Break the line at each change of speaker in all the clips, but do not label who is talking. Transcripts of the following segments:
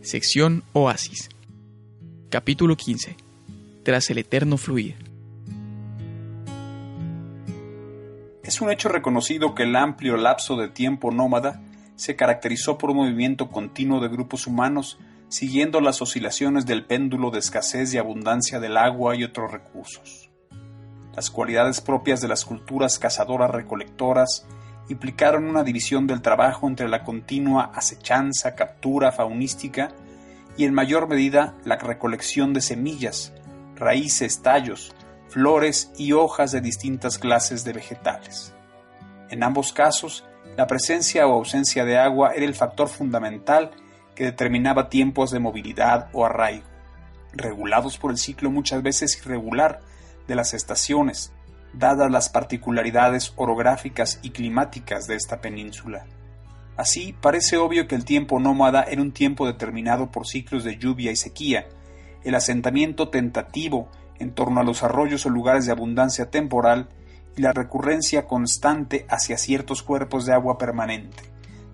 Sección Oasis. Capítulo 15. Tras el eterno fluir.
Es un hecho reconocido que el amplio lapso de tiempo nómada se caracterizó por un movimiento continuo de grupos humanos siguiendo las oscilaciones del péndulo de escasez y abundancia del agua y otros recursos. Las cualidades propias de las culturas cazadoras recolectoras implicaron una división del trabajo entre la continua acechanza, captura faunística y en mayor medida la recolección de semillas, raíces, tallos, flores y hojas de distintas clases de vegetales. En ambos casos, la presencia o ausencia de agua era el factor fundamental que determinaba tiempos de movilidad o arraigo, regulados por el ciclo muchas veces irregular de las estaciones, dadas las particularidades orográficas y climáticas de esta península. Así, parece obvio que el tiempo nómada era un tiempo determinado por ciclos de lluvia y sequía, el asentamiento tentativo en torno a los arroyos o lugares de abundancia temporal y la recurrencia constante hacia ciertos cuerpos de agua permanente,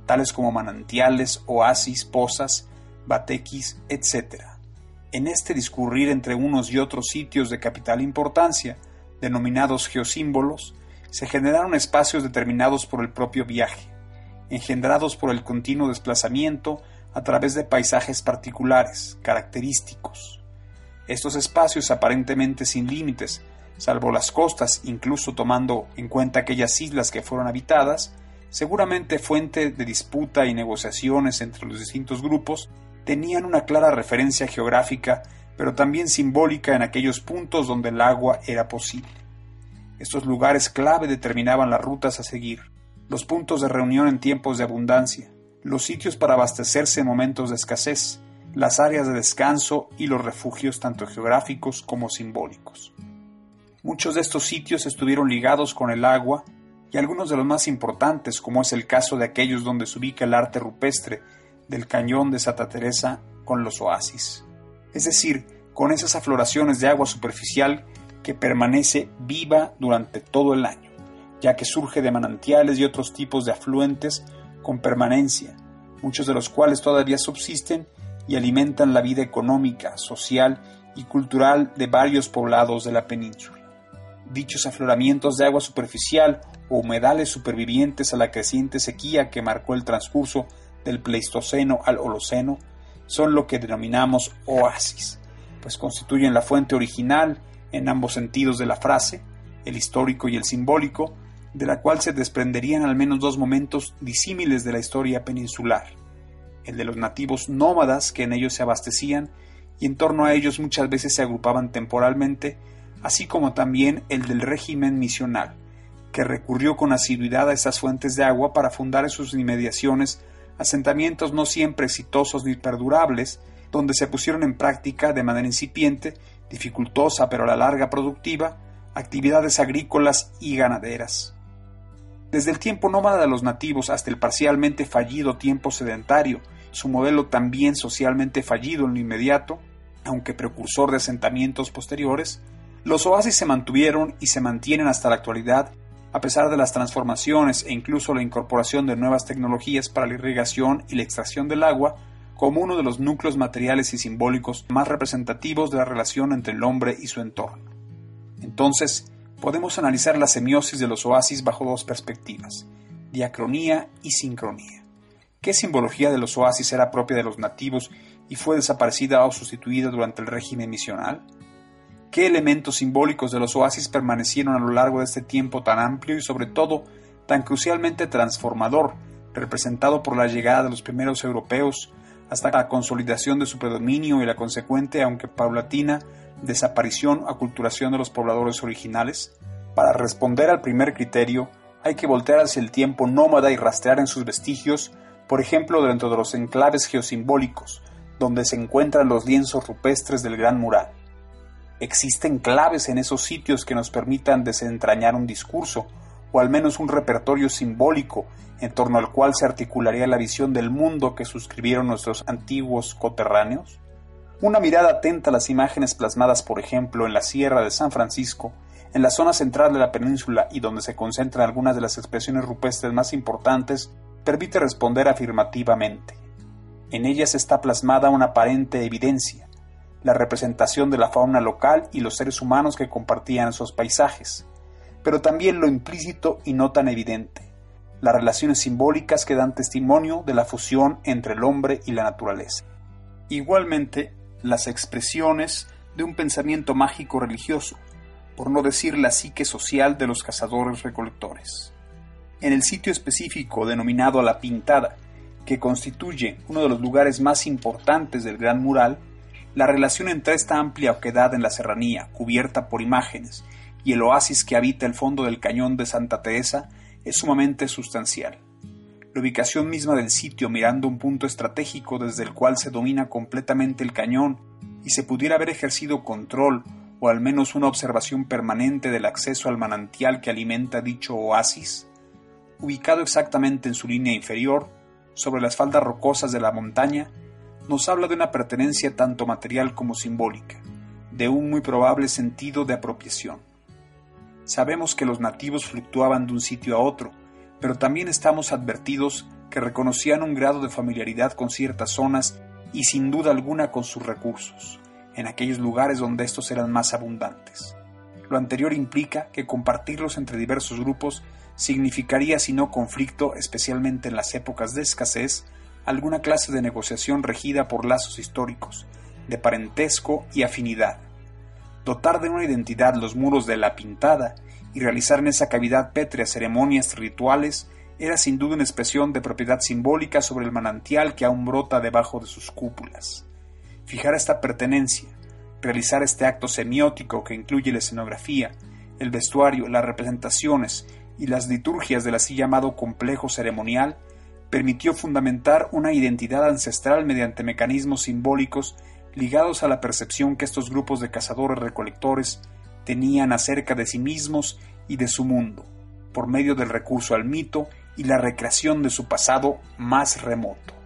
tales como manantiales, oasis, pozas, batequis, etc. En este discurrir entre unos y otros sitios de capital importancia, denominados geosímbolos, se generaron espacios determinados por el propio viaje, engendrados por el continuo desplazamiento a través de paisajes particulares, característicos. Estos espacios aparentemente sin límites, salvo las costas, incluso tomando en cuenta aquellas islas que fueron habitadas, seguramente fuente de disputa y negociaciones entre los distintos grupos, tenían una clara referencia geográfica pero también simbólica en aquellos puntos donde el agua era posible. Estos lugares clave determinaban las rutas a seguir, los puntos de reunión en tiempos de abundancia, los sitios para abastecerse en momentos de escasez, las áreas de descanso y los refugios tanto geográficos como simbólicos. Muchos de estos sitios estuvieron ligados con el agua y algunos de los más importantes, como es el caso de aquellos donde se ubica el arte rupestre del cañón de Santa Teresa con los oasis es decir, con esas afloraciones de agua superficial que permanece viva durante todo el año, ya que surge de manantiales y otros tipos de afluentes con permanencia, muchos de los cuales todavía subsisten y alimentan la vida económica, social y cultural de varios poblados de la península. Dichos afloramientos de agua superficial o humedales supervivientes a la creciente sequía que marcó el transcurso del Pleistoceno al Holoceno son lo que denominamos oasis, pues constituyen la fuente original en ambos sentidos de la frase, el histórico y el simbólico, de la cual se desprenderían al menos dos momentos disímiles de la historia peninsular, el de los nativos nómadas que en ellos se abastecían y en torno a ellos muchas veces se agrupaban temporalmente, así como también el del régimen misional, que recurrió con asiduidad a esas fuentes de agua para fundar en sus inmediaciones asentamientos no siempre exitosos ni perdurables, donde se pusieron en práctica de manera incipiente, dificultosa pero a la larga productiva, actividades agrícolas y ganaderas. Desde el tiempo nómada de los nativos hasta el parcialmente fallido tiempo sedentario, su modelo también socialmente fallido en lo inmediato, aunque precursor de asentamientos posteriores, los oasis se mantuvieron y se mantienen hasta la actualidad a pesar de las transformaciones e incluso la incorporación de nuevas tecnologías para la irrigación y la extracción del agua, como uno de los núcleos materiales y simbólicos más representativos de la relación entre el hombre y su entorno. Entonces, podemos analizar la semiosis de los oasis bajo dos perspectivas, diacronía y sincronía. ¿Qué simbología de los oasis era propia de los nativos y fue desaparecida o sustituida durante el régimen misional? Qué elementos simbólicos de los oasis permanecieron a lo largo de este tiempo tan amplio y sobre todo tan crucialmente transformador, representado por la llegada de los primeros europeos hasta la consolidación de su predominio y la consecuente, aunque paulatina, desaparición o aculturación de los pobladores originales? Para responder al primer criterio, hay que voltear hacia el tiempo nómada y rastrear en sus vestigios, por ejemplo, dentro de los enclaves geosimbólicos, donde se encuentran los lienzos rupestres del Gran Mural. ¿Existen claves en esos sitios que nos permitan desentrañar un discurso o al menos un repertorio simbólico en torno al cual se articularía la visión del mundo que suscribieron nuestros antiguos coterráneos? Una mirada atenta a las imágenes plasmadas, por ejemplo, en la Sierra de San Francisco, en la zona central de la península y donde se concentran algunas de las expresiones rupestres más importantes, permite responder afirmativamente. En ellas está plasmada una aparente evidencia, la representación de la fauna local y los seres humanos que compartían esos paisajes, pero también lo implícito y no tan evidente, las relaciones simbólicas que dan testimonio de la fusión entre el hombre y la naturaleza. Igualmente, las expresiones de un pensamiento mágico religioso, por no decir la psique social de los cazadores-recolectores. En el sitio específico denominado La Pintada, que constituye uno de los lugares más importantes del Gran Mural, la relación entre esta amplia oquedad en la serranía, cubierta por imágenes, y el oasis que habita el fondo del cañón de Santa Teresa es sumamente sustancial. La ubicación misma del sitio mirando un punto estratégico desde el cual se domina completamente el cañón y se pudiera haber ejercido control o al menos una observación permanente del acceso al manantial que alimenta dicho oasis, ubicado exactamente en su línea inferior, sobre las faldas rocosas de la montaña, nos habla de una pertenencia tanto material como simbólica, de un muy probable sentido de apropiación. Sabemos que los nativos fluctuaban de un sitio a otro, pero también estamos advertidos que reconocían un grado de familiaridad con ciertas zonas y sin duda alguna con sus recursos, en aquellos lugares donde estos eran más abundantes. Lo anterior implica que compartirlos entre diversos grupos significaría, si no conflicto, especialmente en las épocas de escasez, alguna clase de negociación regida por lazos históricos, de parentesco y afinidad. Dotar de una identidad los muros de la pintada y realizar en esa cavidad pétrea ceremonias rituales era sin duda una expresión de propiedad simbólica sobre el manantial que aún brota debajo de sus cúpulas. Fijar esta pertenencia, realizar este acto semiótico que incluye la escenografía, el vestuario, las representaciones y las liturgias del así llamado complejo ceremonial, permitió fundamentar una identidad ancestral mediante mecanismos simbólicos ligados a la percepción que estos grupos de cazadores recolectores tenían acerca de sí mismos y de su mundo, por medio del recurso al mito y la recreación de su pasado más remoto.